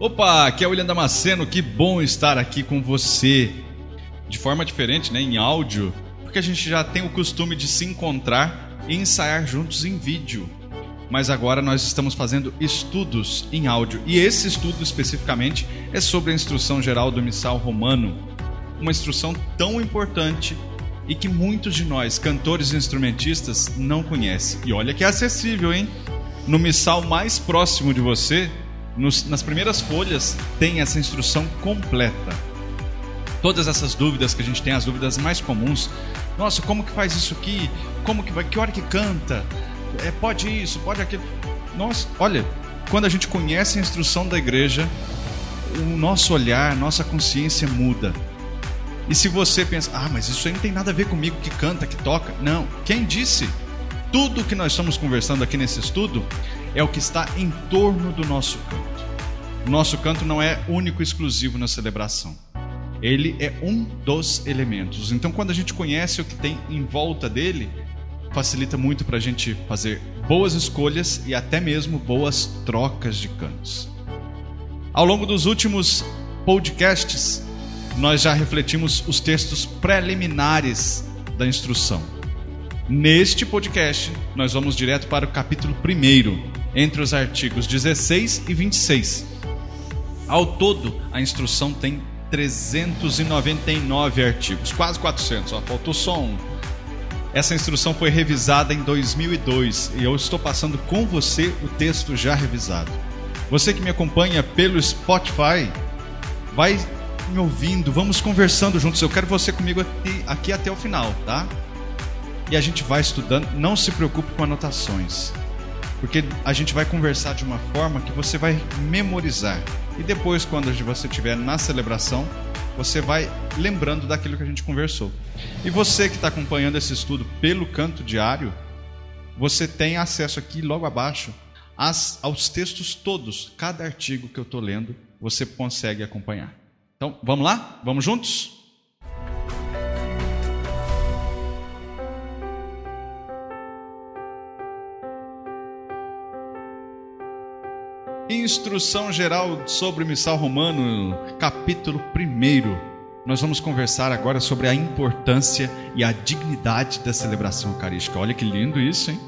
Opa, aqui é o William Damasceno, que bom estar aqui com você. De forma diferente, né, em áudio, porque a gente já tem o costume de se encontrar e ensaiar juntos em vídeo. Mas agora nós estamos fazendo estudos em áudio. E esse estudo especificamente é sobre a instrução geral do missal romano. Uma instrução tão importante e que muitos de nós, cantores e instrumentistas, não conhecem. E olha que é acessível, hein? No missal mais próximo de você, nos, nas primeiras folhas, tem essa instrução completa. Todas essas dúvidas que a gente tem, as dúvidas mais comuns. Nossa, como que faz isso aqui? Como que vai? Que hora que canta? É, pode isso, pode aquilo. Nossa, olha, quando a gente conhece a instrução da igreja, o nosso olhar, nossa consciência muda. E se você pensa, ah, mas isso aí não tem nada a ver comigo que canta, que toca. Não, quem disse? Tudo que nós estamos conversando aqui nesse estudo é o que está em torno do nosso canto. Nosso canto não é único e exclusivo na celebração. Ele é um dos elementos. Então, quando a gente conhece o que tem em volta dele, facilita muito para a gente fazer boas escolhas e até mesmo boas trocas de cantos. Ao longo dos últimos podcasts, nós já refletimos os textos preliminares da instrução. Neste podcast, nós vamos direto para o capítulo 1, entre os artigos 16 e 26. Ao todo, a instrução tem 399 artigos, quase 400, ó, faltou só um. Essa instrução foi revisada em 2002 e eu estou passando com você o texto já revisado. Você que me acompanha pelo Spotify, vai me ouvindo, vamos conversando juntos. Eu quero você comigo aqui, aqui até o final, tá? E a gente vai estudando. Não se preocupe com anotações, porque a gente vai conversar de uma forma que você vai memorizar. E depois, quando você estiver na celebração, você vai lembrando daquilo que a gente conversou. E você que está acompanhando esse estudo pelo canto diário, você tem acesso aqui logo abaixo as, aos textos todos, cada artigo que eu estou lendo, você consegue acompanhar. Então, vamos lá? Vamos juntos? Instrução geral sobre o missal romano, capítulo 1. Nós vamos conversar agora sobre a importância e a dignidade da celebração eucarística. Olha que lindo isso, hein?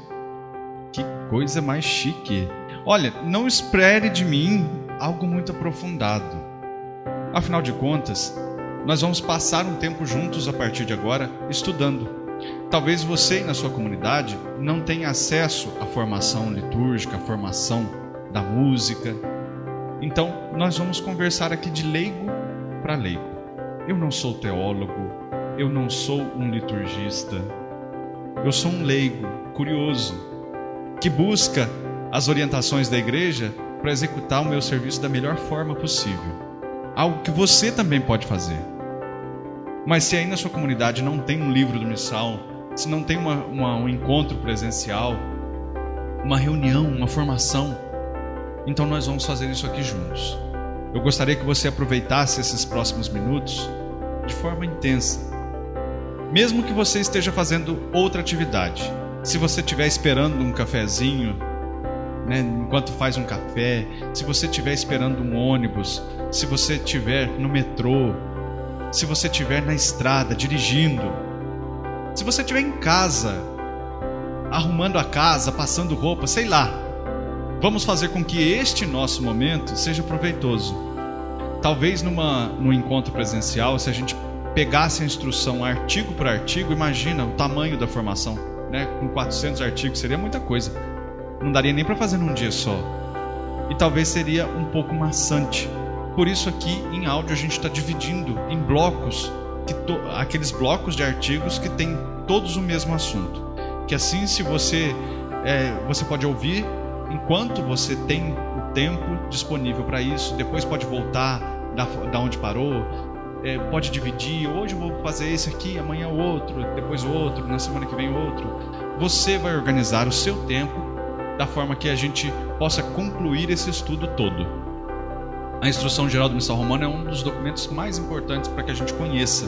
Que coisa mais chique. Olha, não espere de mim algo muito aprofundado. Afinal de contas, nós vamos passar um tempo juntos a partir de agora estudando. Talvez você e na sua comunidade não tenha acesso à formação litúrgica, à formação da música. Então, nós vamos conversar aqui de leigo para leigo. Eu não sou teólogo, eu não sou um liturgista. Eu sou um leigo, curioso, que busca as orientações da igreja para executar o meu serviço da melhor forma possível algo que você também pode fazer. Mas se aí na sua comunidade não tem um livro do missal, se não tem uma, uma, um encontro presencial, uma reunião, uma formação, então nós vamos fazer isso aqui juntos. Eu gostaria que você aproveitasse esses próximos minutos de forma intensa. Mesmo que você esteja fazendo outra atividade, se você estiver esperando um cafezinho, né, enquanto faz um café, se você estiver esperando um ônibus, se você estiver no metrô, se você estiver na estrada dirigindo, se você estiver em casa, arrumando a casa, passando roupa, sei lá. Vamos fazer com que este nosso momento seja proveitoso. Talvez numa, num encontro presencial, se a gente pegasse a instrução artigo por artigo, imagina o tamanho da formação, né? Com 400 artigos seria muita coisa. Não daria nem para fazer num dia só. E talvez seria um pouco maçante. Por isso aqui em áudio a gente está dividindo em blocos, to... aqueles blocos de artigos que têm todos o mesmo assunto. Que assim, se você é, você pode ouvir enquanto você tem o tempo disponível para isso, depois pode voltar da, da onde parou, é, pode dividir. Hoje eu vou fazer esse aqui, amanhã outro, depois outro, na semana que vem outro. Você vai organizar o seu tempo da forma que a gente possa concluir esse estudo todo. A Instrução Geral do Missal Romano é um dos documentos mais importantes para que a gente conheça.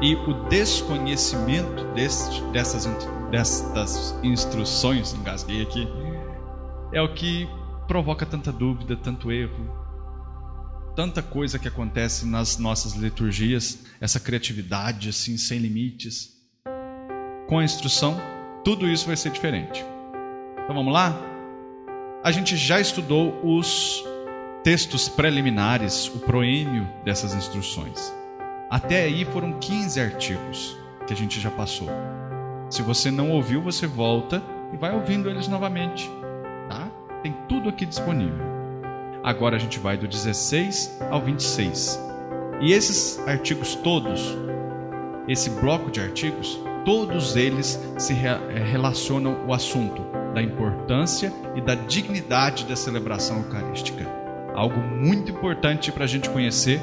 E o desconhecimento desse, dessas, dessas instruções, engasguei aqui, é o que provoca tanta dúvida, tanto erro, tanta coisa que acontece nas nossas liturgias, essa criatividade assim sem limites. Com a instrução, tudo isso vai ser diferente. Então vamos lá? A gente já estudou os textos preliminares, o proêmio dessas instruções. Até aí foram 15 artigos que a gente já passou. Se você não ouviu, você volta e vai ouvindo eles novamente? Tem tudo aqui disponível. Agora a gente vai do 16 ao 26. E esses artigos todos, esse bloco de artigos, todos eles se eh, relacionam o assunto da importância e da dignidade da celebração eucarística. Algo muito importante para a gente conhecer,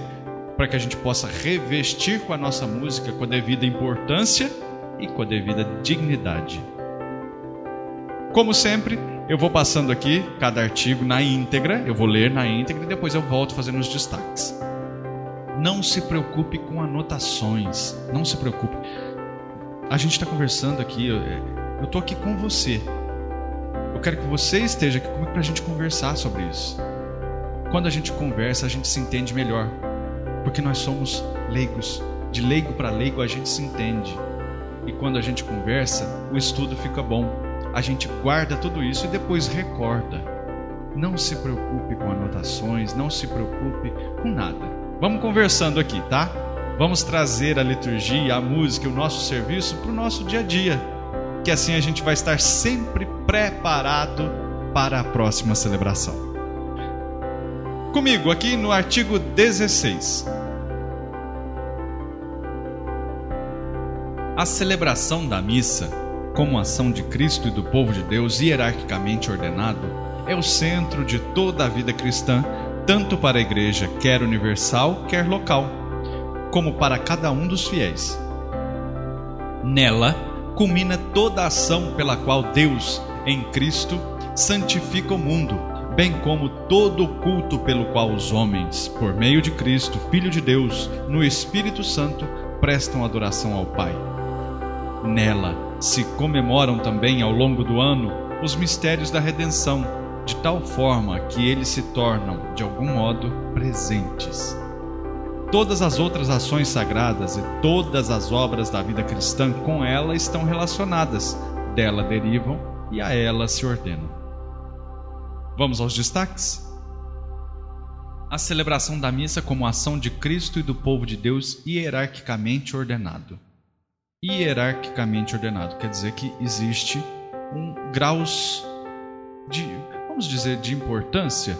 para que a gente possa revestir com a nossa música com a devida importância e com a devida dignidade. Como sempre, eu vou passando aqui cada artigo na íntegra, eu vou ler na íntegra e depois eu volto fazendo os destaques. Não se preocupe com anotações, não se preocupe. A gente está conversando aqui, eu estou aqui com você. Eu quero que você esteja aqui comigo para a gente conversar sobre isso. Quando a gente conversa, a gente se entende melhor, porque nós somos leigos. De leigo para leigo, a gente se entende. E quando a gente conversa, o estudo fica bom. A gente guarda tudo isso e depois recorda. Não se preocupe com anotações, não se preocupe com nada. Vamos conversando aqui, tá? Vamos trazer a liturgia, a música, o nosso serviço para o nosso dia a dia. Que assim a gente vai estar sempre preparado para a próxima celebração. Comigo aqui no artigo 16. A celebração da missa, como ação de Cristo e do povo de Deus hierarquicamente ordenado, é o centro de toda a vida cristã, tanto para a igreja, quer universal, quer local, como para cada um dos fiéis. Nela culmina toda a ação pela qual Deus, em Cristo, santifica o mundo, bem como todo o culto pelo qual os homens, por meio de Cristo, Filho de Deus, no Espírito Santo, prestam adoração ao Pai. Nela se comemoram também ao longo do ano os mistérios da redenção, de tal forma que eles se tornam, de algum modo, presentes. Todas as outras ações sagradas e todas as obras da vida cristã com ela estão relacionadas, dela derivam e a ela se ordenam. Vamos aos destaques? A celebração da missa como ação de Cristo e do povo de Deus hierarquicamente ordenado hierarquicamente ordenado. Quer dizer que existe um graus de, vamos dizer, de importância,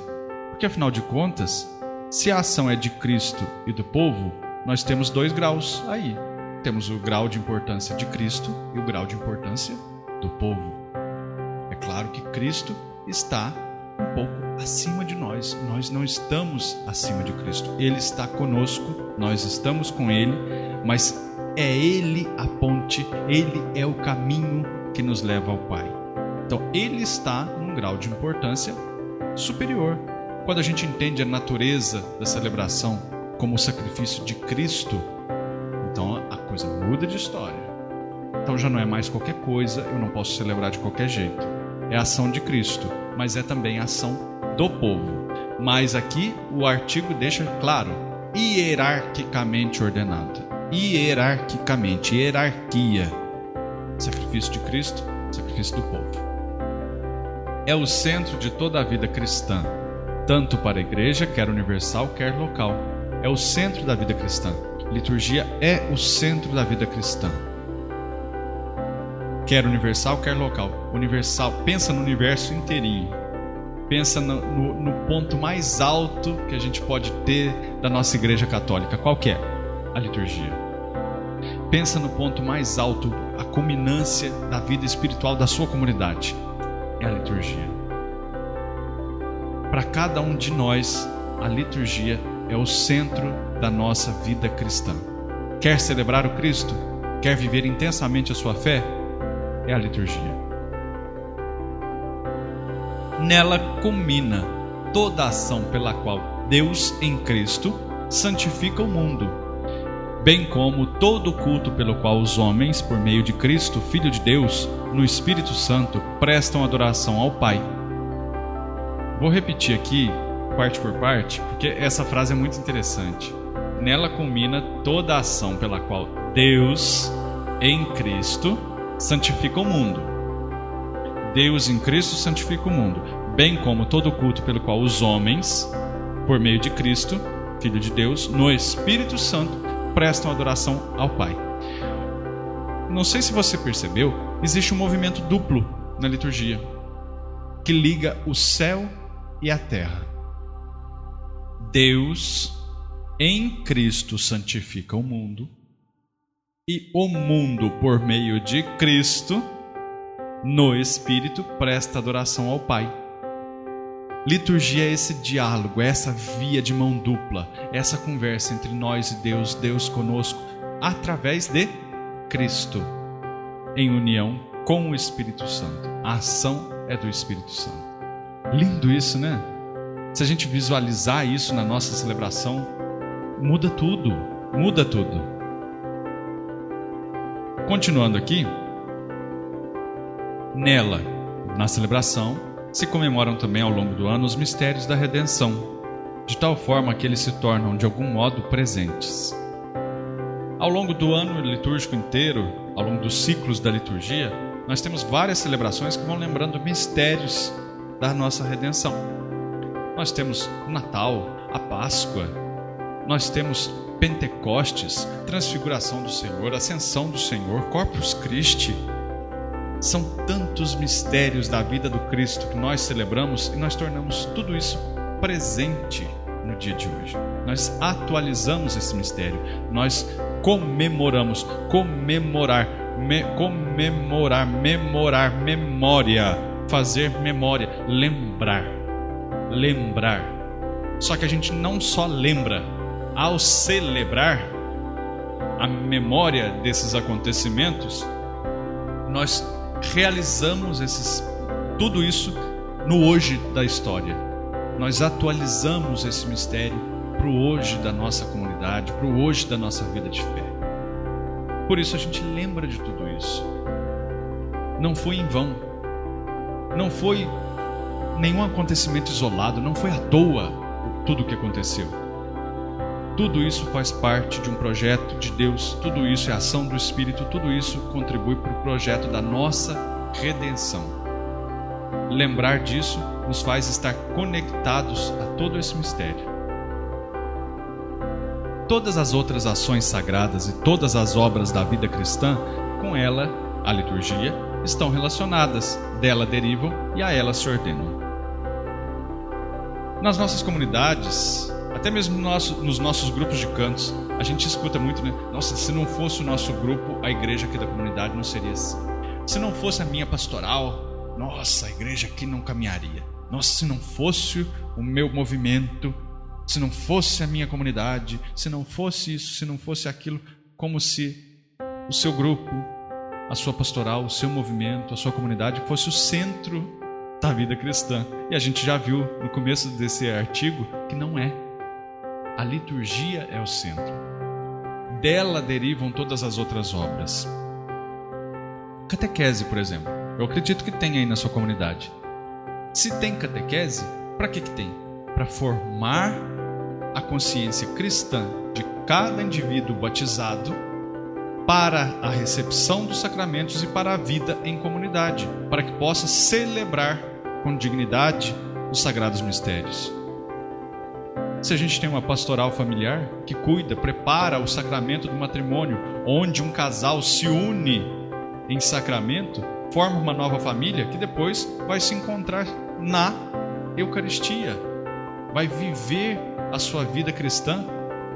porque afinal de contas, se a ação é de Cristo e do povo, nós temos dois graus aí. Temos o grau de importância de Cristo e o grau de importância do povo. É claro que Cristo está um pouco acima de nós. Nós não estamos acima de Cristo. Ele está conosco, nós estamos com Ele, mas é Ele a ponte, Ele é o caminho que nos leva ao Pai. Então, Ele está num grau de importância superior. Quando a gente entende a natureza da celebração como o sacrifício de Cristo, então a coisa muda de história. Então já não é mais qualquer coisa, eu não posso celebrar de qualquer jeito. É a ação de Cristo, mas é também a ação do povo. Mas aqui o artigo deixa claro, hierarquicamente ordenado hierarquicamente, hierarquia. Sacrifício de Cristo, sacrifício do povo. É o centro de toda a vida cristã, tanto para a igreja, quer universal, quer local. É o centro da vida cristã. Liturgia é o centro da vida cristã. Quer universal, quer local. Universal, pensa no universo inteirinho. Pensa no, no, no ponto mais alto que a gente pode ter da nossa igreja católica. Qual é? A liturgia. Pensa no ponto mais alto, a culminância da vida espiritual da sua comunidade. É a liturgia. Para cada um de nós, a liturgia é o centro da nossa vida cristã. Quer celebrar o Cristo? Quer viver intensamente a sua fé? É a liturgia. Nela culmina toda a ação pela qual Deus em Cristo santifica o mundo bem como todo o culto pelo qual os homens, por meio de Cristo, Filho de Deus, no Espírito Santo, prestam adoração ao Pai. Vou repetir aqui parte por parte, porque essa frase é muito interessante. Nela culmina toda a ação pela qual Deus, em Cristo, santifica o mundo. Deus em Cristo santifica o mundo, bem como todo culto pelo qual os homens, por meio de Cristo, Filho de Deus, no Espírito Santo, prestam adoração ao Pai. Não sei se você percebeu, existe um movimento duplo na liturgia que liga o céu e a terra. Deus em Cristo santifica o mundo e o mundo, por meio de Cristo, no Espírito, presta adoração ao Pai. Liturgia é esse diálogo, é essa via de mão dupla, essa conversa entre nós e Deus, Deus conosco, através de Cristo, em união com o Espírito Santo. A ação é do Espírito Santo. Lindo isso, né? Se a gente visualizar isso na nossa celebração, muda tudo, muda tudo. Continuando aqui, nela, na celebração, se comemoram também ao longo do ano os mistérios da redenção, de tal forma que eles se tornam de algum modo presentes. Ao longo do ano litúrgico inteiro, ao longo dos ciclos da liturgia, nós temos várias celebrações que vão lembrando mistérios da nossa redenção. Nós temos o Natal, a Páscoa, nós temos Pentecostes, Transfiguração do Senhor, Ascensão do Senhor, Corpus Christi. São tantos mistérios da vida do Cristo que nós celebramos e nós tornamos tudo isso presente no dia de hoje. Nós atualizamos esse mistério, nós comemoramos, comemorar. Me, comemorar, memorar, memória, fazer memória, lembrar, lembrar. Só que a gente não só lembra, ao celebrar a memória desses acontecimentos, nós realizamos esses, tudo isso no hoje da história. Nós atualizamos esse mistério para o hoje da nossa comunidade, para o hoje da nossa vida de fé. Por isso a gente lembra de tudo isso. Não foi em vão. Não foi nenhum acontecimento isolado, não foi à toa tudo o que aconteceu. Tudo isso faz parte de um projeto de Deus, tudo isso é ação do Espírito, tudo isso contribui para o projeto da nossa redenção. Lembrar disso nos faz estar conectados a todo esse mistério todas as outras ações sagradas e todas as obras da vida cristã, com ela, a liturgia, estão relacionadas, dela derivam e a ela se ordenam. Nas nossas comunidades, até mesmo no nosso, nos nossos grupos de cantos, a gente escuta muito, né? Nossa, se não fosse o nosso grupo, a igreja aqui da comunidade não seria assim. Se não fosse a minha pastoral, nossa, a igreja aqui não caminharia. Nossa, se não fosse o meu movimento, se não fosse a minha comunidade, se não fosse isso, se não fosse aquilo, como se o seu grupo, a sua pastoral, o seu movimento, a sua comunidade fosse o centro da vida cristã. E a gente já viu no começo desse artigo que não é. A liturgia é o centro. Dela derivam todas as outras obras. Catequese, por exemplo. Eu acredito que tem aí na sua comunidade. Se tem catequese, para que, que tem? Para formar a consciência cristã de cada indivíduo batizado para a recepção dos sacramentos e para a vida em comunidade, para que possa celebrar com dignidade os sagrados mistérios. Se a gente tem uma pastoral familiar que cuida, prepara o sacramento do matrimônio, onde um casal se une em sacramento, forma uma nova família que depois vai se encontrar na Eucaristia, vai viver a sua vida cristã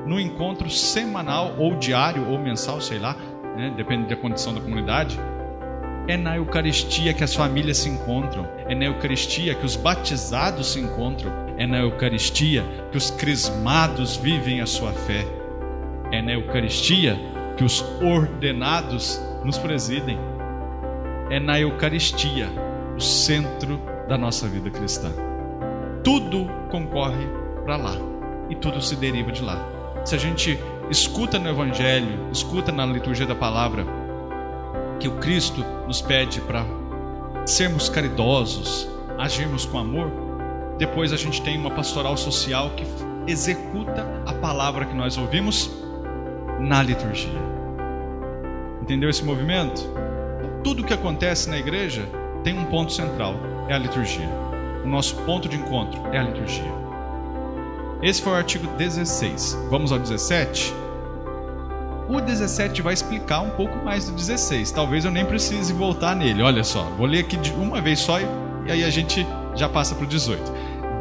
no encontro semanal ou diário ou mensal, sei lá, né? depende da condição da comunidade. É na Eucaristia que as famílias se encontram, é na Eucaristia que os batizados se encontram, é na Eucaristia que os crismados vivem a sua fé, é na Eucaristia que os ordenados nos presidem, é na Eucaristia o centro da nossa vida cristã. Tudo concorre para lá e tudo se deriva de lá. Se a gente escuta no Evangelho, escuta na liturgia da palavra, que o Cristo nos pede para sermos caridosos, agirmos com amor, Depois a gente tem uma pastoral social que executa a palavra que nós ouvimos na liturgia. Entendeu esse movimento? Tudo que acontece na igreja tem um ponto central, é a liturgia. O nosso ponto de encontro é a liturgia. Esse foi o artigo 16. Vamos ao 17? O 17 vai explicar um pouco mais do 16. Talvez eu nem precise voltar nele. Olha só, vou ler aqui de uma vez só e, aí a gente já passa para o 18.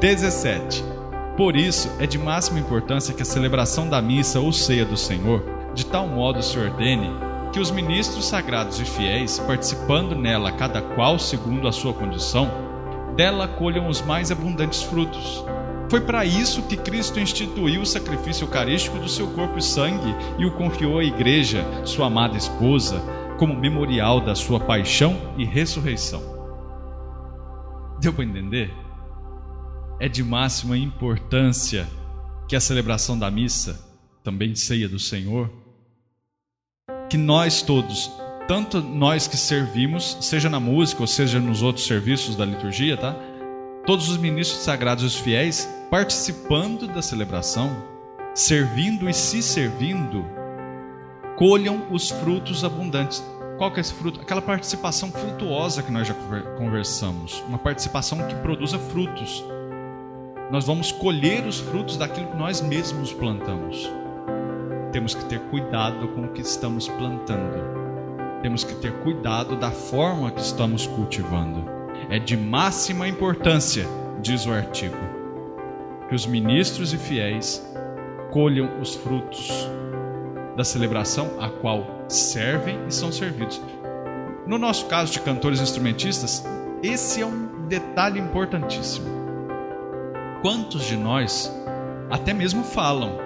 17. Por isso, é de máxima importância que a celebração da missa ou ceia do Senhor, de tal modo se ordene que os ministros sagrados e fiéis, participando nela cada qual segundo a sua condição, dela colham os mais abundantes frutos foi para isso que Cristo instituiu o sacrifício eucarístico do seu corpo e sangue e o confiou à igreja, sua amada esposa, como memorial da sua paixão e ressurreição. Deu para entender? É de máxima importância que a celebração da missa, também ceia do Senhor, que nós todos, tanto nós que servimos, seja na música ou seja nos outros serviços da liturgia, tá? Todos os ministros sagrados e os fiéis participando da celebração, servindo e se servindo, colham os frutos abundantes. Qual que é esse fruto? Aquela participação frutuosa que nós já conversamos, uma participação que produza frutos. Nós vamos colher os frutos daquilo que nós mesmos plantamos. Temos que ter cuidado com o que estamos plantando. Temos que ter cuidado da forma que estamos cultivando. É de máxima importância, diz o artigo, que os ministros e fiéis colham os frutos da celebração a qual servem e são servidos. No nosso caso de cantores instrumentistas, esse é um detalhe importantíssimo. Quantos de nós até mesmo falam: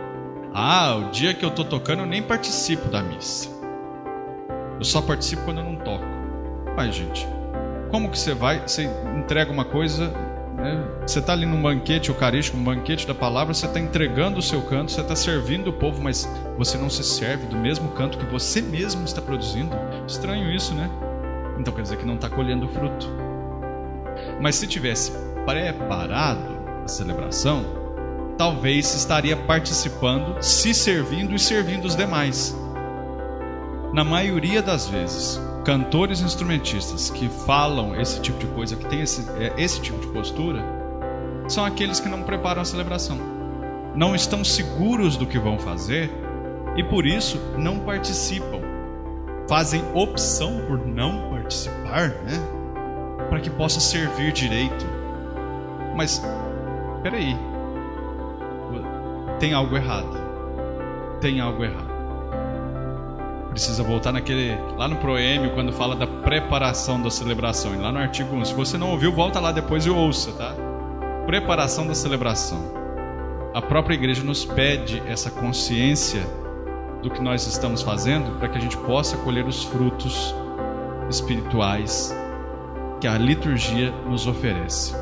Ah, o dia que eu estou tocando eu nem participo da missa. Eu só participo quando eu não toco. Mas, gente, como que você vai? Você entrega uma coisa né? Você está ali num banquete eucarístico, um banquete da palavra, você está entregando o seu canto, você está servindo o povo, mas você não se serve do mesmo canto que você mesmo está produzindo. Estranho isso, né? Então quer dizer que não está colhendo fruto. Mas se tivesse preparado a celebração, talvez estaria participando, se servindo e servindo os demais. Na maioria das vezes, cantores instrumentistas que falam esse tipo de coisa, que tem esse, é, esse tipo de postura, são aqueles que não preparam a celebração. Não estão seguros do que vão fazer e por isso não participam. Fazem opção por não participar, né? Para que possa servir direito. Mas, peraí. Tem algo errado. Tem algo errado precisa voltar naquele lá no proêmio quando fala da preparação da celebração. Lá no artigo 1, se você não ouviu, volta lá depois e ouça, tá? Preparação da celebração. A própria igreja nos pede essa consciência do que nós estamos fazendo para que a gente possa colher os frutos espirituais que a liturgia nos oferece.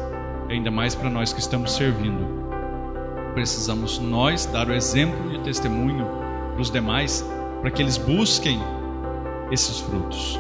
Ainda mais para nós que estamos servindo. Precisamos nós dar o exemplo e testemunho para os demais para que eles busquem esses frutos.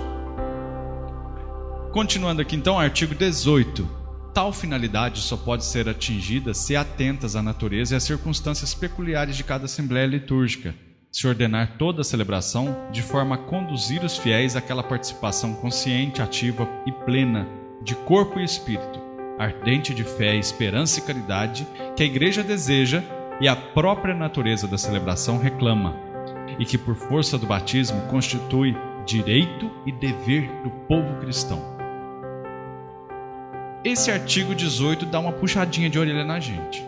Continuando aqui então, artigo 18. Tal finalidade só pode ser atingida se atentas à natureza e às circunstâncias peculiares de cada assembleia litúrgica, se ordenar toda a celebração de forma a conduzir os fiéis àquela participação consciente, ativa e plena de corpo e espírito, ardente de fé, esperança e caridade que a igreja deseja e a própria natureza da celebração reclama e que, por força do batismo, constitui direito e dever do povo cristão. Esse artigo 18 dá uma puxadinha de orelha na gente,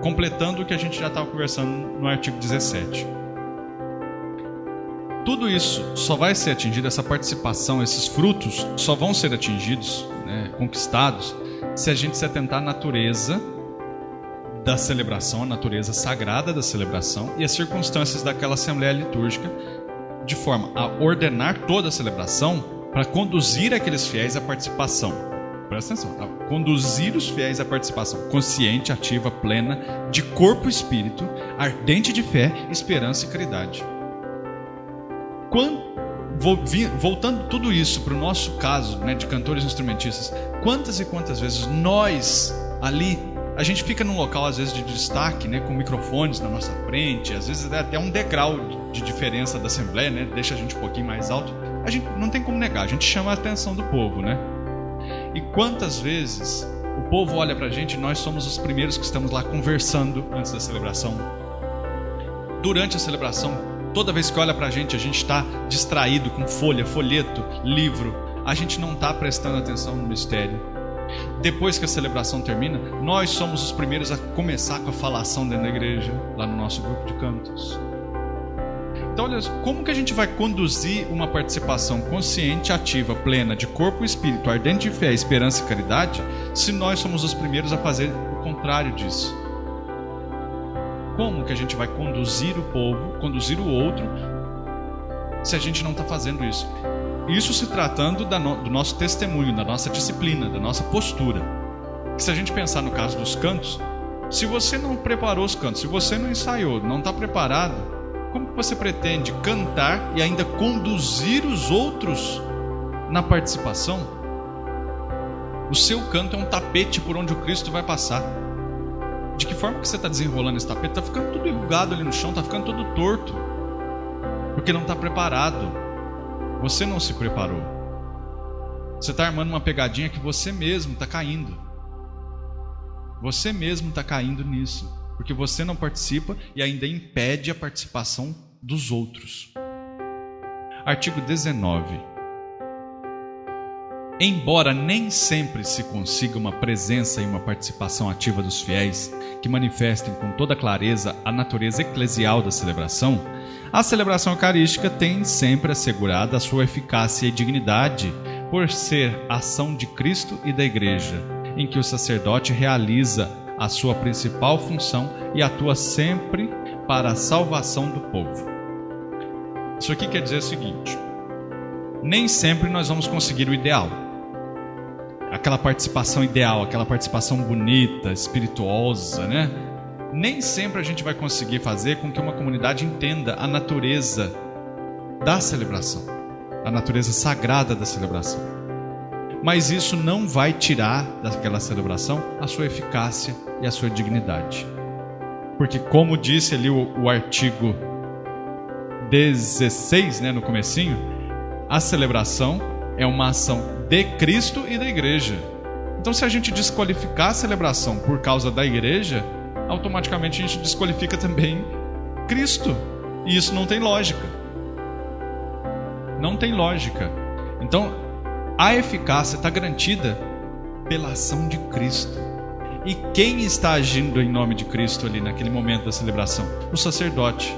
completando o que a gente já estava conversando no artigo 17. Tudo isso só vai ser atingido, essa participação, esses frutos só vão ser atingidos, né, conquistados, se a gente se atentar à natureza da celebração, a natureza sagrada da celebração e as circunstâncias daquela assembleia litúrgica, de forma a ordenar toda a celebração para conduzir aqueles fiéis à participação. Presta atenção, a conduzir os fiéis à participação consciente, ativa, plena, de corpo e espírito, ardente de fé, esperança e caridade. Voltando tudo isso para o nosso caso né, de cantores instrumentistas, quantas e quantas vezes nós ali a gente fica num local às vezes de destaque, né, com microfones na nossa frente, às vezes é até um degrau de diferença da assembleia, né, deixa a gente um pouquinho mais alto. A gente não tem como negar, a gente chama a atenção do povo, né? E quantas vezes o povo olha pra gente e nós somos os primeiros que estamos lá conversando antes da celebração. Durante a celebração, toda vez que olha pra gente, a gente está distraído com folha, folheto, livro, a gente não está prestando atenção no mistério depois que a celebração termina, nós somos os primeiros a começar com a falação dentro da igreja, lá no nosso grupo de cantos. Então, olha, como que a gente vai conduzir uma participação consciente, ativa, plena, de corpo e espírito, ardente de fé, esperança e caridade, se nós somos os primeiros a fazer o contrário disso? Como que a gente vai conduzir o povo, conduzir o outro, se a gente não está fazendo isso? Isso se tratando do nosso testemunho, da nossa disciplina, da nossa postura. se a gente pensar no caso dos cantos, se você não preparou os cantos, se você não ensaiou, não está preparado, como você pretende cantar e ainda conduzir os outros na participação? O seu canto é um tapete por onde o Cristo vai passar. De que forma que você está desenrolando esse tapete? Está ficando tudo enrugado ali no chão, está ficando todo torto. Porque não está preparado. Você não se preparou. Você está armando uma pegadinha que você mesmo está caindo. Você mesmo está caindo nisso. Porque você não participa e ainda impede a participação dos outros. Artigo 19. Embora nem sempre se consiga uma presença e uma participação ativa dos fiéis que manifestem com toda clareza a natureza eclesial da celebração, a celebração eucarística tem sempre assegurada a sua eficácia e dignidade por ser ação de Cristo e da Igreja, em que o sacerdote realiza a sua principal função e atua sempre para a salvação do povo. Isso aqui quer dizer o seguinte: nem sempre nós vamos conseguir o ideal aquela participação ideal, aquela participação bonita, espirituosa, né? Nem sempre a gente vai conseguir fazer com que uma comunidade entenda a natureza da celebração, a natureza sagrada da celebração. Mas isso não vai tirar daquela celebração a sua eficácia e a sua dignidade. Porque como disse ali o, o artigo 16, né, no comecinho, a celebração é uma ação de Cristo e da igreja. Então, se a gente desqualificar a celebração por causa da igreja, automaticamente a gente desqualifica também Cristo. E isso não tem lógica. Não tem lógica. Então, a eficácia está garantida pela ação de Cristo. E quem está agindo em nome de Cristo ali naquele momento da celebração? O sacerdote.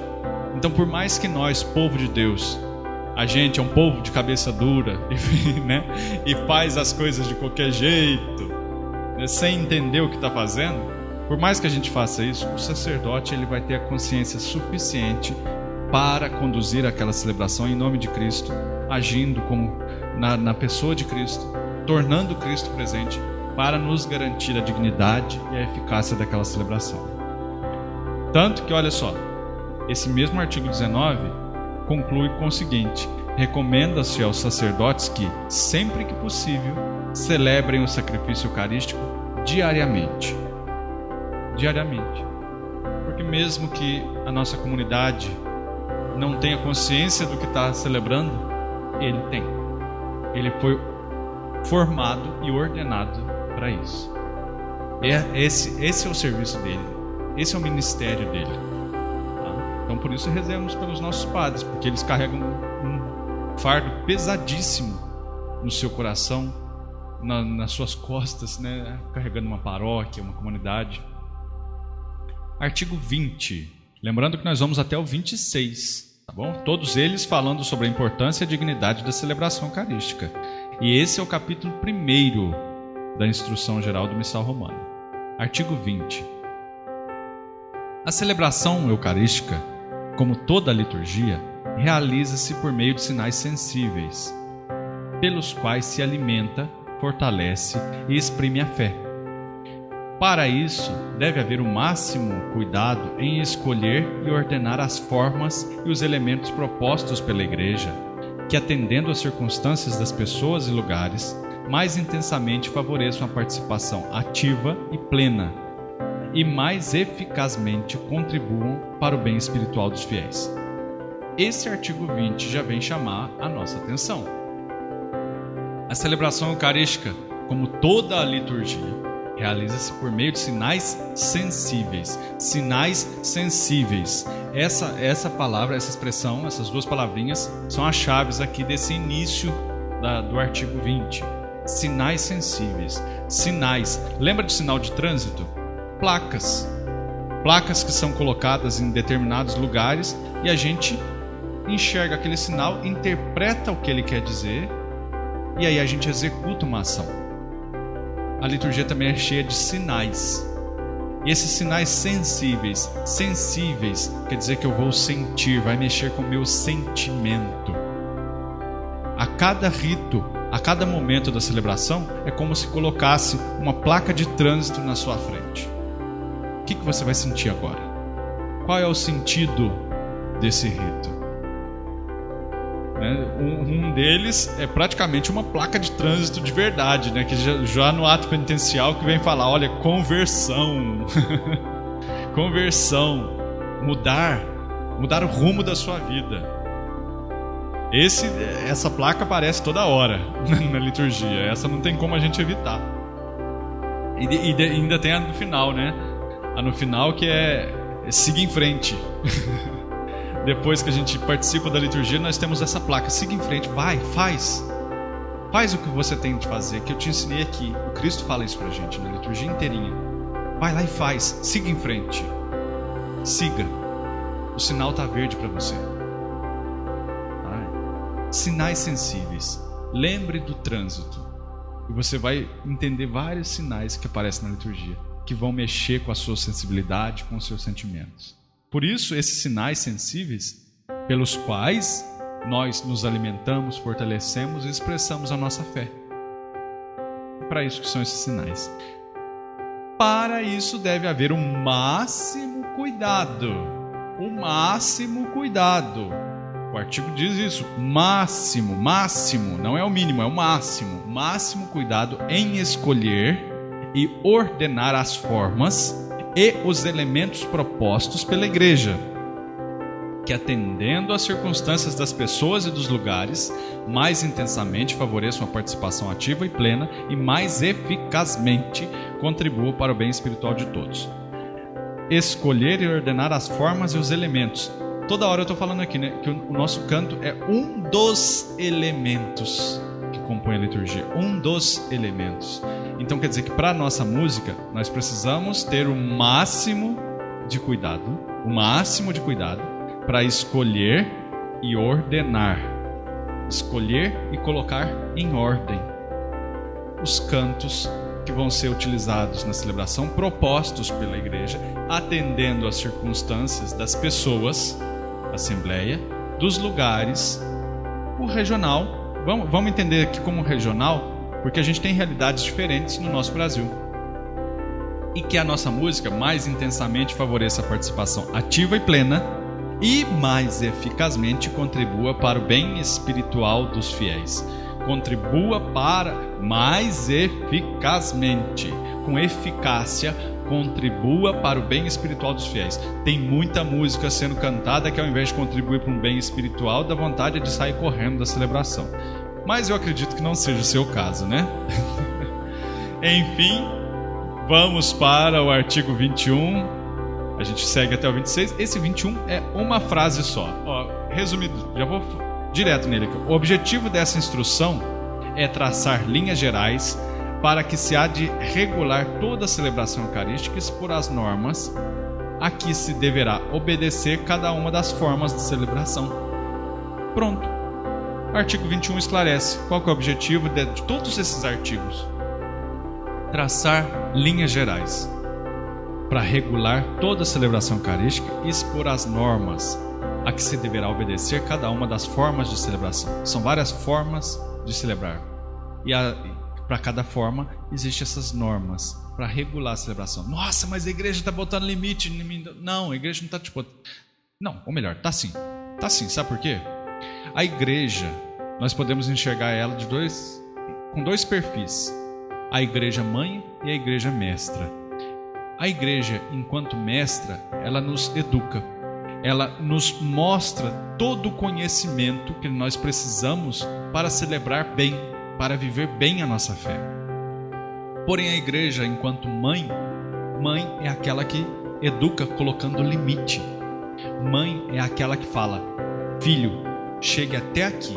Então, por mais que nós, povo de Deus, a gente é um povo de cabeça dura e, né, e faz as coisas de qualquer jeito, né, sem entender o que está fazendo, por mais que a gente faça isso, o sacerdote ele vai ter a consciência suficiente para conduzir aquela celebração em nome de Cristo, agindo como na, na pessoa de Cristo, tornando Cristo presente para nos garantir a dignidade e a eficácia daquela celebração. Tanto que, olha só, esse mesmo artigo 19 conclui com o seguinte: recomenda-se aos sacerdotes que, sempre que possível, celebrem o sacrifício eucarístico diariamente. Diariamente. Porque, mesmo que a nossa comunidade não tenha consciência do que está celebrando, ele tem. Ele foi formado e ordenado para isso. É, esse, esse é o serviço dele. Esse é o ministério dele. Então por isso rezemos pelos nossos padres, porque eles carregam um fardo pesadíssimo no seu coração, na, nas suas costas, né? carregando uma paróquia, uma comunidade. Artigo 20. Lembrando que nós vamos até o 26, tá bom? Todos eles falando sobre a importância e a dignidade da celebração eucarística. E esse é o capítulo 1 da Instrução Geral do Missal Romano. Artigo 20. A celebração eucarística como toda a liturgia, realiza-se por meio de sinais sensíveis, pelos quais se alimenta, fortalece e exprime a fé. Para isso, deve haver o máximo cuidado em escolher e ordenar as formas e os elementos propostos pela Igreja, que, atendendo às circunstâncias das pessoas e lugares, mais intensamente favoreçam a participação ativa e plena, e mais eficazmente contribuam para o bem espiritual dos fiéis. Esse artigo 20 já vem chamar a nossa atenção. A celebração eucarística, como toda a liturgia, realiza-se por meio de sinais sensíveis. Sinais sensíveis. Essa, essa palavra, essa expressão, essas duas palavrinhas são as chaves aqui desse início da, do artigo 20. Sinais sensíveis. Sinais. Lembra de sinal de trânsito? Placas. Placas que são colocadas em determinados lugares e a gente enxerga aquele sinal, interpreta o que ele quer dizer e aí a gente executa uma ação. A liturgia também é cheia de sinais. E esses sinais sensíveis, sensíveis, quer dizer que eu vou sentir, vai mexer com o meu sentimento. A cada rito, a cada momento da celebração, é como se colocasse uma placa de trânsito na sua frente. O que, que você vai sentir agora? Qual é o sentido desse rito? Né? Um, deles é praticamente uma placa de trânsito de verdade, né? que já, já no ato penitencial que vem falar, olha, conversão, conversão, mudar, mudar o rumo da sua vida. Esse, essa placa aparece toda hora na liturgia. Essa não tem como a gente evitar. E, e ainda tem a no final, né? A no final que é, é siga em frente. depois que a gente participa da liturgia, nós temos essa placa: siga em frente, vai, faz. Faz o que você tem de fazer, que eu te ensinei aqui. O Cristo fala isso pra gente na liturgia inteirinha. Vai lá e faz, siga em frente. Siga. O sinal tá verde para você. Sinais sensíveis. Lembre do trânsito. E você vai entender vários sinais que aparecem na liturgia, que vão mexer com a sua sensibilidade, com os seus sentimentos. Por isso, esses sinais sensíveis, pelos quais nós nos alimentamos, fortalecemos e expressamos a nossa fé. Para isso que são esses sinais. Para isso deve haver o máximo cuidado. O máximo cuidado. O artigo diz isso, máximo, máximo, não é o mínimo, é o máximo. Máximo cuidado em escolher e ordenar as formas e os elementos propostos pela igreja, que atendendo às circunstâncias das pessoas e dos lugares, mais intensamente favoreçam a participação ativa e plena e mais eficazmente contribuam para o bem espiritual de todos. Escolher e ordenar as formas e os elementos. Toda hora eu estou falando aqui, né, que o nosso canto é um dos elementos que compõem a liturgia, um dos elementos. Então quer dizer que para nossa música nós precisamos ter o máximo de cuidado, o máximo de cuidado para escolher e ordenar, escolher e colocar em ordem os cantos que vão ser utilizados na celebração, propostos pela igreja, atendendo às circunstâncias das pessoas, assembleia, dos lugares, o regional. Vamos, vamos entender aqui como regional porque a gente tem realidades diferentes no nosso Brasil. E que a nossa música mais intensamente favoreça a participação ativa e plena e mais eficazmente contribua para o bem espiritual dos fiéis. Contribua para mais eficazmente, com eficácia, contribua para o bem espiritual dos fiéis. Tem muita música sendo cantada que ao invés de contribuir para um bem espiritual, dá vontade de sair correndo da celebração mas eu acredito que não seja o seu caso, né? Enfim, vamos para o artigo 21. A gente segue até o 26. Esse 21 é uma frase só. Ó, resumido, já vou direto nele aqui. O objetivo dessa instrução é traçar linhas gerais para que se há de regular toda a celebração eucarística expor as normas a que se deverá obedecer cada uma das formas de celebração. Pronto. O artigo 21 esclarece qual é o objetivo de, todos esses artigos: traçar linhas gerais para regular toda a celebração eucarística e expor as normas a que se deverá obedecer cada uma das formas de celebração. São várias formas de celebrar. E para cada forma existem essas normas para regular a celebração. Nossa, mas a igreja está botando limite. Não, a igreja não está tipo. Não, ou melhor, tá sim. Tá sim, sabe por quê? A igreja, nós podemos enxergar ela de dois, com dois perfis: a igreja mãe e a igreja mestra. a igreja, enquanto mestra, ela nos educa, ela nos mostra todo o conhecimento que nós precisamos para celebrar bem, para viver bem a nossa fé. Porém, a igreja, enquanto mãe, mãe é aquela que educa colocando limite. Mãe é aquela que fala: Filho, chegue até aqui.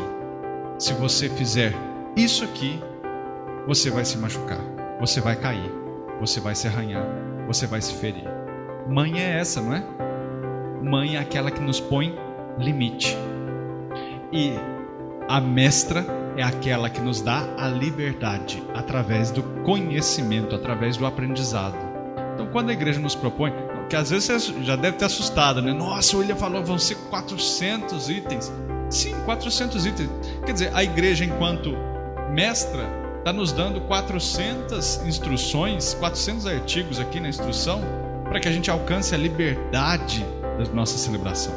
Se você fizer isso aqui, você vai se machucar, você vai cair, você vai se arranhar, você vai se ferir. Mãe é essa, não é? Mãe é aquela que nos põe limite. E a mestra é aquela que nos dá a liberdade através do conhecimento, através do aprendizado. Então, quando a igreja nos propõe, que às vezes você já deve ter assustado, né? Nossa, o William falou, vão ser 400 itens. Sim, 400 itens. Quer dizer, a igreja, enquanto mestra, está nos dando 400 instruções, 400 artigos aqui na instrução, para que a gente alcance a liberdade da nossa celebração.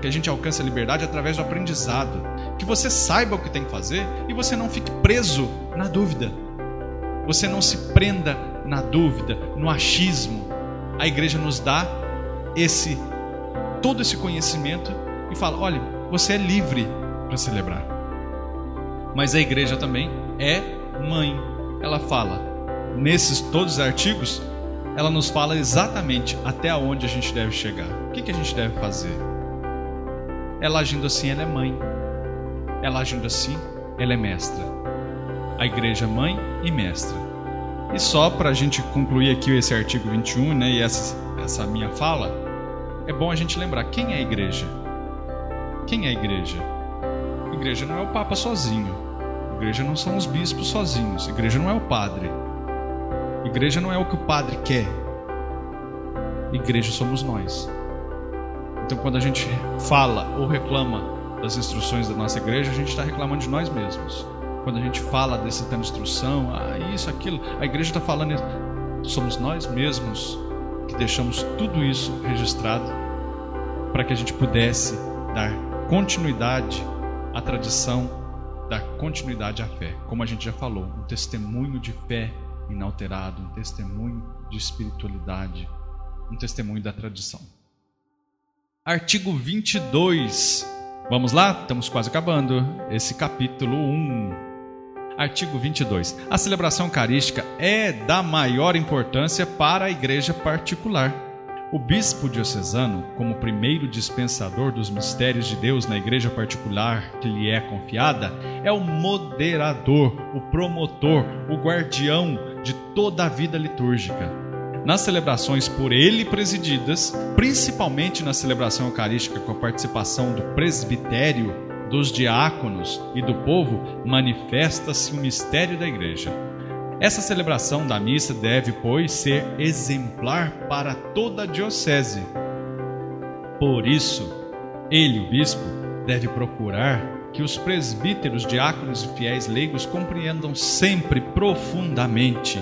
Que a gente alcance a liberdade através do aprendizado. Que você saiba o que tem que fazer e você não fique preso na dúvida. Você não se prenda na dúvida, no achismo. A igreja nos dá esse todo esse conhecimento e fala: olha, você é livre para celebrar. Mas a igreja também é mãe. Ela fala nesses todos os artigos, ela nos fala exatamente até onde a gente deve chegar. O que, que a gente deve fazer? Ela agindo assim, ela é mãe. Ela agindo assim, ela é mestra. A igreja é mãe e mestra. E só para a gente concluir aqui esse artigo 21 né, e essa, essa minha fala, é bom a gente lembrar quem é a igreja. Quem é a igreja? A igreja não é o Papa sozinho. A igreja não são os bispos sozinhos. A igreja não é o padre. A igreja não é o que o padre quer. A igreja somos nós. Então, quando a gente fala ou reclama das instruções da nossa igreja, a gente está reclamando de nós mesmos. Quando a gente fala desse de instrução, ah, isso, aquilo, a igreja está falando, somos nós mesmos que deixamos tudo isso registrado para que a gente pudesse dar continuidade à tradição, dar continuidade à fé. Como a gente já falou, um testemunho de fé inalterado, um testemunho de espiritualidade, um testemunho da tradição. Artigo 22. Vamos lá? Estamos quase acabando. Esse capítulo 1. Artigo 22. A celebração eucarística é da maior importância para a igreja particular o bispo diocesano, como primeiro dispensador dos mistérios de Deus na igreja particular que lhe é confiada, é o moderador, o promotor, o guardião de toda a vida litúrgica. Nas celebrações por ele presididas, principalmente na celebração eucarística com a participação do presbitério, dos diáconos e do povo, manifesta-se o mistério da igreja. Essa celebração da missa deve, pois, ser exemplar para toda a diocese. Por isso, ele, o bispo, deve procurar que os presbíteros, diáconos e fiéis leigos compreendam sempre profundamente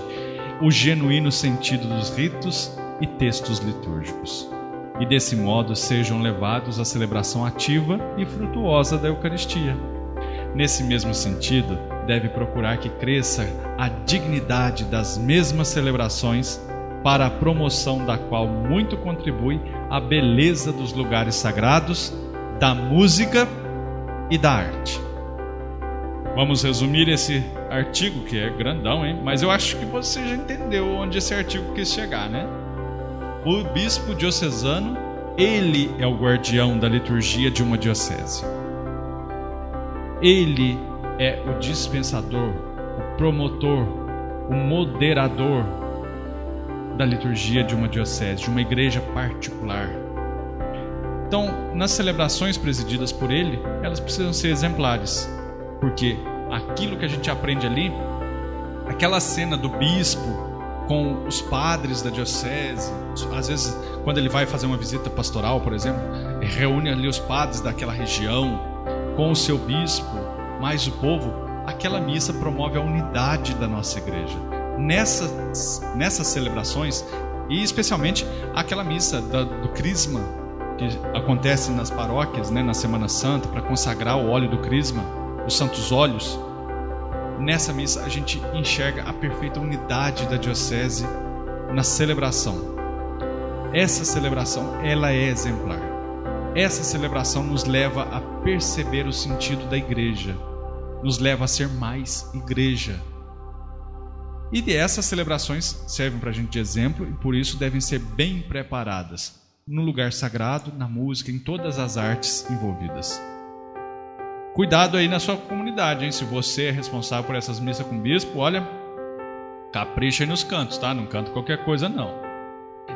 o genuíno sentido dos ritos e textos litúrgicos, e desse modo sejam levados à celebração ativa e frutuosa da Eucaristia. Nesse mesmo sentido, deve procurar que cresça a dignidade das mesmas celebrações, para a promoção da qual muito contribui a beleza dos lugares sagrados, da música e da arte. Vamos resumir esse artigo que é grandão, hein? Mas eu acho que você já entendeu onde esse artigo quis chegar, né? O bispo diocesano, ele é o guardião da liturgia de uma diocese. Ele é o dispensador, o promotor, o moderador da liturgia de uma diocese, de uma igreja particular. Então, nas celebrações presididas por ele, elas precisam ser exemplares, porque aquilo que a gente aprende ali, aquela cena do bispo com os padres da diocese, às vezes quando ele vai fazer uma visita pastoral, por exemplo, reúne ali os padres daquela região com o seu bispo, mais o povo, aquela missa promove a unidade da nossa igreja. Nessas, nessas celebrações, e especialmente aquela missa da, do Crisma, que acontece nas paróquias, né, na Semana Santa, para consagrar o óleo do Crisma, os santos óleos. Nessa missa a gente enxerga a perfeita unidade da diocese na celebração. essa celebração, ela é exemplar. Essa celebração nos leva a perceber o sentido da igreja, nos leva a ser mais igreja. E essas celebrações servem para a gente de exemplo e por isso devem ser bem preparadas no lugar sagrado, na música, em todas as artes envolvidas. Cuidado aí na sua comunidade, hein? Se você é responsável por essas missas com bispo, olha, capricha aí nos cantos, tá? Não canta qualquer coisa, não.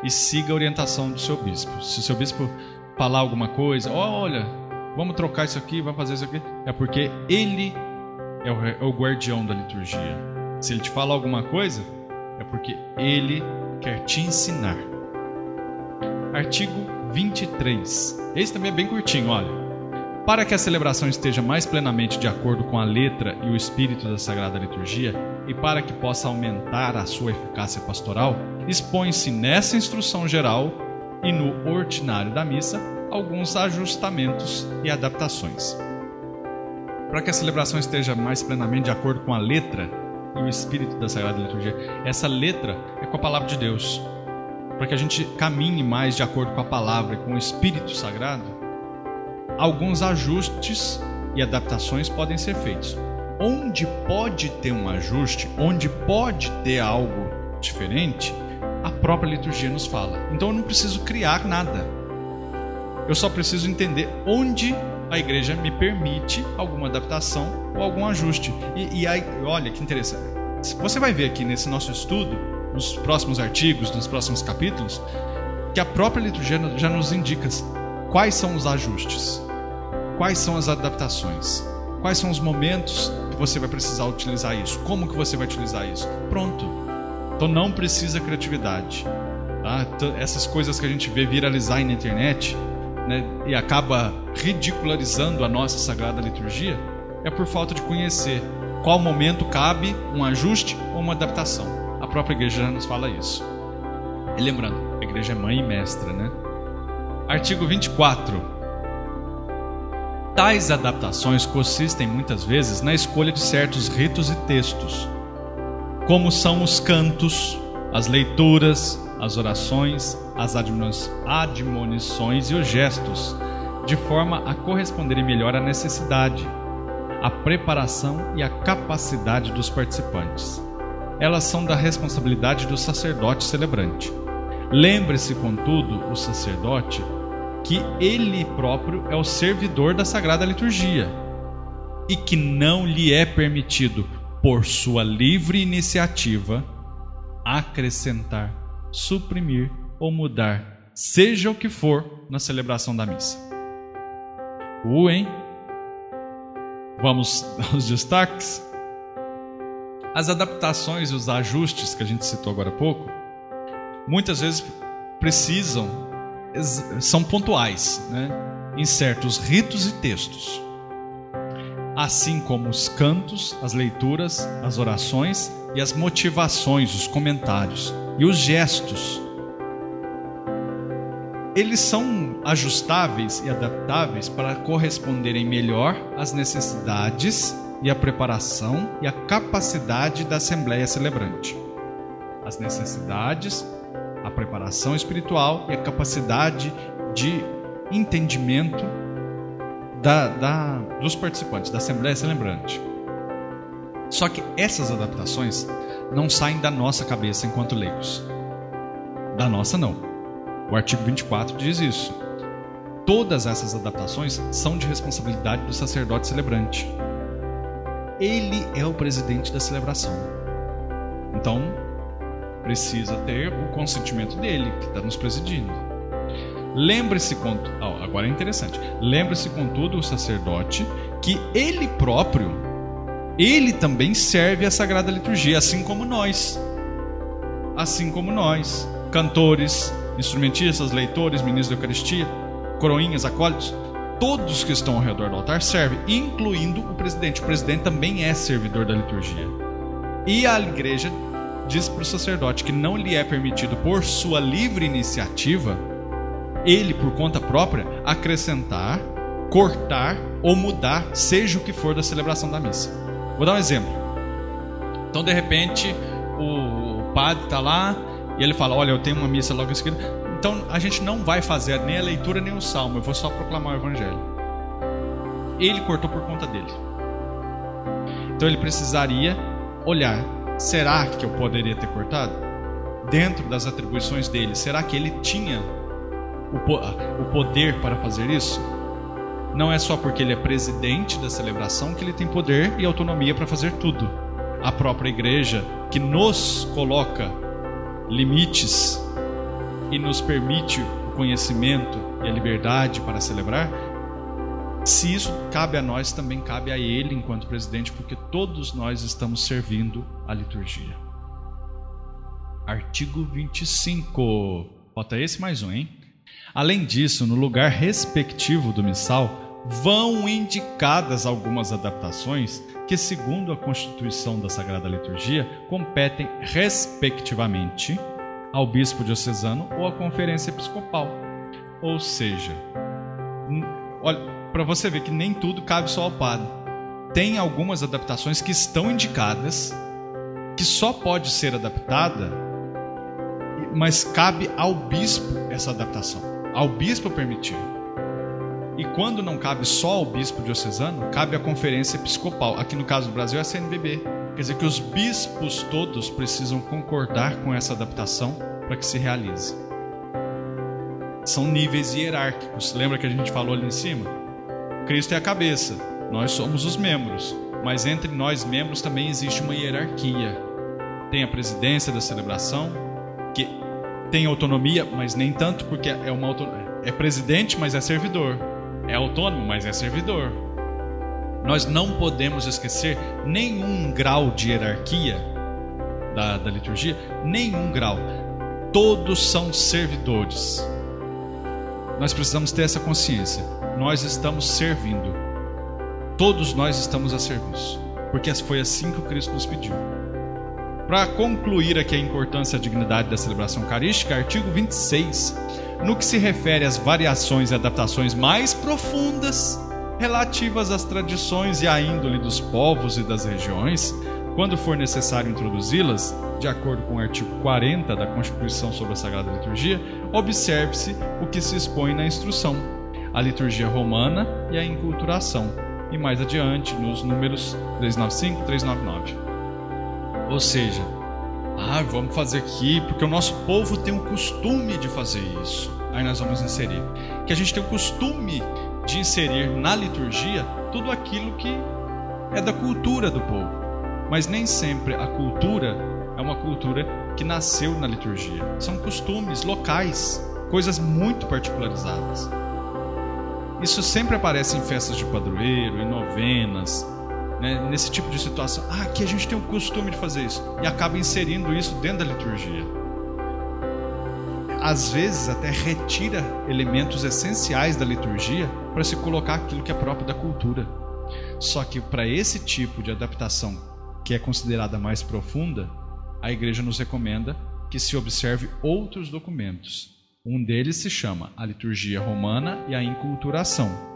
E siga a orientação do seu bispo. Se o seu bispo falar alguma coisa, olha, vamos trocar isso aqui, vamos fazer isso aqui, é porque ele é o, é o guardião da liturgia. Se ele te fala alguma coisa, é porque ele quer te ensinar. Artigo 23. Esse também é bem curtinho, olha. Para que a celebração esteja mais plenamente de acordo com a letra e o espírito da Sagrada Liturgia, e para que possa aumentar a sua eficácia pastoral, expõe-se nessa instrução geral e no ordinário da missa alguns ajustamentos e adaptações. Para que a celebração esteja mais plenamente de acordo com a letra e o espírito da Sagrada Liturgia, essa letra é com a palavra de Deus para que a gente caminhe mais de acordo com a palavra e com o Espírito Sagrado, alguns ajustes e adaptações podem ser feitos. Onde pode ter um ajuste, onde pode ter algo diferente, a própria liturgia nos fala. Então eu não preciso criar nada. Eu só preciso entender onde a igreja me permite alguma adaptação ou algum ajuste. E, e aí, olha que interessante. Você vai ver aqui nesse nosso estudo nos próximos artigos, nos próximos capítulos, que a própria liturgia já nos indica quais são os ajustes, quais são as adaptações, quais são os momentos que você vai precisar utilizar isso, como que você vai utilizar isso. Pronto. Então não precisa criatividade. Tá? Essas coisas que a gente vê viralizar na internet né, e acaba ridicularizando a nossa sagrada liturgia é por falta de conhecer qual momento cabe um ajuste ou uma adaptação. A própria igreja já nos fala isso. E lembrando, a igreja é mãe e mestra, né? Artigo 24. Tais adaptações consistem muitas vezes na escolha de certos ritos e textos, como são os cantos, as leituras, as orações, as admonições e os gestos, de forma a corresponderem melhor à necessidade, à preparação e à capacidade dos participantes elas são da responsabilidade do sacerdote celebrante. Lembre-se, contudo, o sacerdote, que ele próprio é o servidor da sagrada liturgia e que não lhe é permitido, por sua livre iniciativa, acrescentar, suprimir ou mudar, seja o que for, na celebração da missa. Uh, hein? Vamos aos destaques? As adaptações e os ajustes que a gente citou agora há pouco, muitas vezes precisam, são pontuais, né? em certos ritos e textos. Assim como os cantos, as leituras, as orações e as motivações, os comentários e os gestos. Eles são ajustáveis e adaptáveis para corresponderem melhor às necessidades e a preparação e a capacidade da Assembleia Celebrante. As necessidades, a preparação espiritual e a capacidade de entendimento da, da, dos participantes da Assembleia Celebrante. Só que essas adaptações não saem da nossa cabeça enquanto leigos. Da nossa, não. O artigo 24 diz isso. Todas essas adaptações são de responsabilidade do sacerdote celebrante ele é o presidente da celebração. Então, precisa ter o consentimento dele, que está nos presidindo. Lembre-se, oh, agora é interessante, lembre-se, contudo, o sacerdote, que ele próprio, ele também serve a Sagrada Liturgia, assim como nós. Assim como nós, cantores, instrumentistas, leitores, ministros da Eucaristia, coroinhas, acólitos, todos que estão ao redor do altar servem, incluindo o presidente. O presidente também é servidor da liturgia. E a igreja diz para o sacerdote que não lhe é permitido, por sua livre iniciativa, ele, por conta própria, acrescentar, cortar ou mudar, seja o que for da celebração da missa. Vou dar um exemplo. Então, de repente, o padre está lá e ele fala: Olha, eu tenho uma missa logo em seguida Então a gente não vai fazer nem a leitura nem o salmo, eu vou só proclamar o evangelho. Ele cortou por conta dele. Então ele precisaria olhar: será que eu poderia ter cortado? Dentro das atribuições dele, será que ele tinha o, poder para fazer isso? Não é só porque ele é presidente da celebração que ele tem poder e autonomia para fazer tudo. A própria igreja, que nos coloca limites e nos permite o conhecimento e a liberdade para celebrar, se isso cabe a nós, também cabe a ele enquanto presidente, porque todos nós estamos servindo a liturgia. Artigo 25. Bota esse mais um, hein? Além disso, no lugar respectivo do missal, vão indicadas algumas adaptações que, segundo a Constituição da Sagrada Liturgia, competem respectivamente ao bispo diocesano ou à conferência episcopal. Ou seja, olha, para você ver que nem tudo cabe só ao padre. Tem algumas adaptações que estão indicadas, que só pode ser adaptada, mas cabe ao bispo essa adaptação, ao bispo permitir. E quando não cabe só ao bispo diocesano, cabe à conferência episcopal. Aqui no caso do Brasil é a CNBB. Quer dizer que os bispos todos precisam concordar com essa adaptação para que se realize. São níveis hierárquicos. Lembra que a gente falou ali em cima? Cristo é a cabeça, nós somos os membros. Mas entre nós membros também existe uma hierarquia. Tem a presidência da celebração, que tem autonomia, mas nem tanto, porque é uma é presidente, mas é servidor. É autônomo, mas é servidor. Nós não podemos esquecer nenhum grau de hierarquia da, da liturgia, nenhum grau. Todos são servidores. Nós precisamos ter essa consciência. Nós estamos servindo. Todos nós estamos a serviço. Porque foi assim que o Cristo nos pediu. Para concluir aqui a importância e a dignidade da celebração eucarística, artigo 26, no que se refere às variações e adaptações mais profundas relativas às tradições e à índole dos povos e das regiões, quando for necessário introduzi-las, de acordo com o artigo 40 da Constituição sobre a Sagrada Liturgia, observe-se o que se expõe na instrução, a liturgia romana e a enculturação, e mais adiante nos números 395 e 399. Ou seja, ah, vamos fazer aqui, porque o nosso povo tem o costume de fazer isso. Aí nós vamos inserir. Que a gente tem o costume de inserir na liturgia tudo aquilo que é da cultura do povo. Mas nem sempre a cultura é uma cultura que nasceu na liturgia. São costumes locais, coisas muito particularizadas. Isso sempre aparece em festas de padroeiro, em novenas, né, nesse tipo de situação. Ah, aqui a gente tem o costume de fazer isso. E acaba inserindo isso dentro da liturgia às vezes até retira elementos essenciais da liturgia para se colocar aquilo que é próprio da cultura. Só que para esse tipo de adaptação, que é considerada mais profunda, a igreja nos recomenda que se observe outros documentos. Um deles se chama a liturgia romana e a inculturação.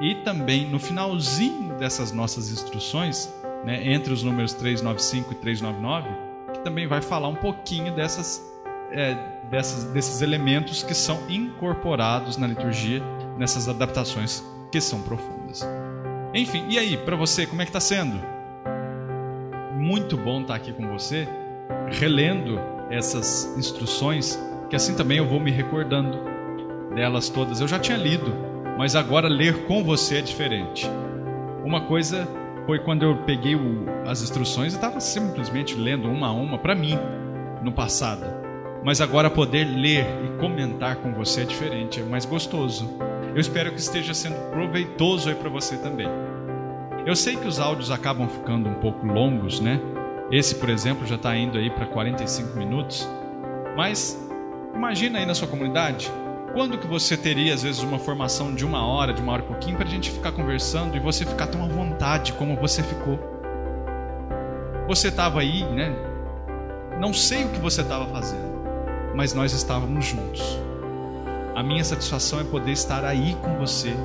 E também no finalzinho dessas nossas instruções, né, entre os números 395 e 399, que também vai falar um pouquinho dessas é, dessas, desses elementos que são incorporados na liturgia, nessas adaptações que são profundas. Enfim, e aí, para você, como é que está sendo? Muito bom estar tá aqui com você, relendo essas instruções, que assim também eu vou me recordando delas todas. Eu já tinha lido, mas agora ler com você é diferente. Uma coisa foi quando eu peguei o, as instruções e estava simplesmente lendo uma a uma para mim no passado mas agora poder ler e comentar com você é diferente, é mais gostoso. Eu espero que esteja sendo proveitoso aí para você também. Eu sei que os áudios acabam ficando um pouco longos, né? Esse, por exemplo, já está indo aí para 45 minutos. Mas imagina aí na sua comunidade, quando que você teria às vezes uma formação de uma hora, de uma hora e pouquinho, para a gente ficar conversando e você ficar tão à vontade como você ficou? Você estava aí, né? Não sei o que você estava fazendo mas nós estávamos juntos. A minha satisfação é poder estar aí com você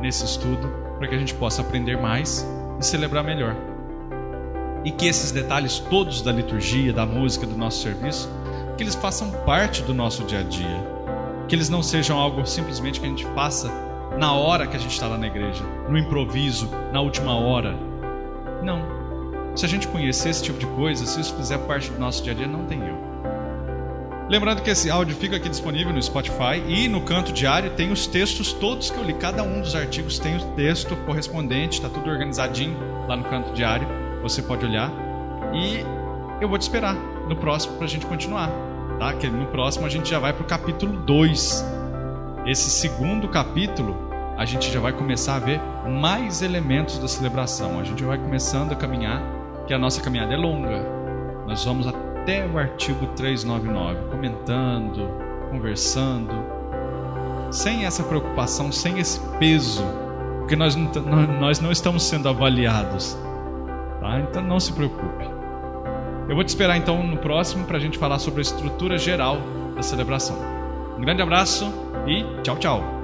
nesse estudo, para que a gente possa aprender mais e celebrar melhor. E que esses detalhes todos da liturgia, da música, do nosso serviço, que eles façam parte do nosso dia a dia. Que eles não sejam algo simplesmente que a gente faça na hora que a gente está lá na igreja, no improviso, na última hora. Não. Se a gente conhecer esse tipo de coisa, se isso fizer parte do nosso dia a dia, não tem erro. Lembrando que esse áudio fica aqui disponível no Spotify e no canto diário tem os textos todos que eu li. Cada um dos artigos tem o texto correspondente, está tudo organizadinho lá no canto diário. Você pode olhar. E eu vou te esperar no próximo para a gente continuar. Tá? Que no próximo a gente já vai para o capítulo 2. Esse segundo capítulo, a gente já vai começar a ver mais elementos da celebração. A gente vai começando a caminhar, que a nossa caminhada é longa. Nós vamos até o artigo 399, comentando, conversando, sem essa preocupação, sem esse peso, porque nós não, nós não estamos sendo avaliados. Tá? Então não se preocupe. Eu vou te esperar então no próximo para a gente falar sobre a estrutura geral da celebração. Um grande abraço e tchau, tchau.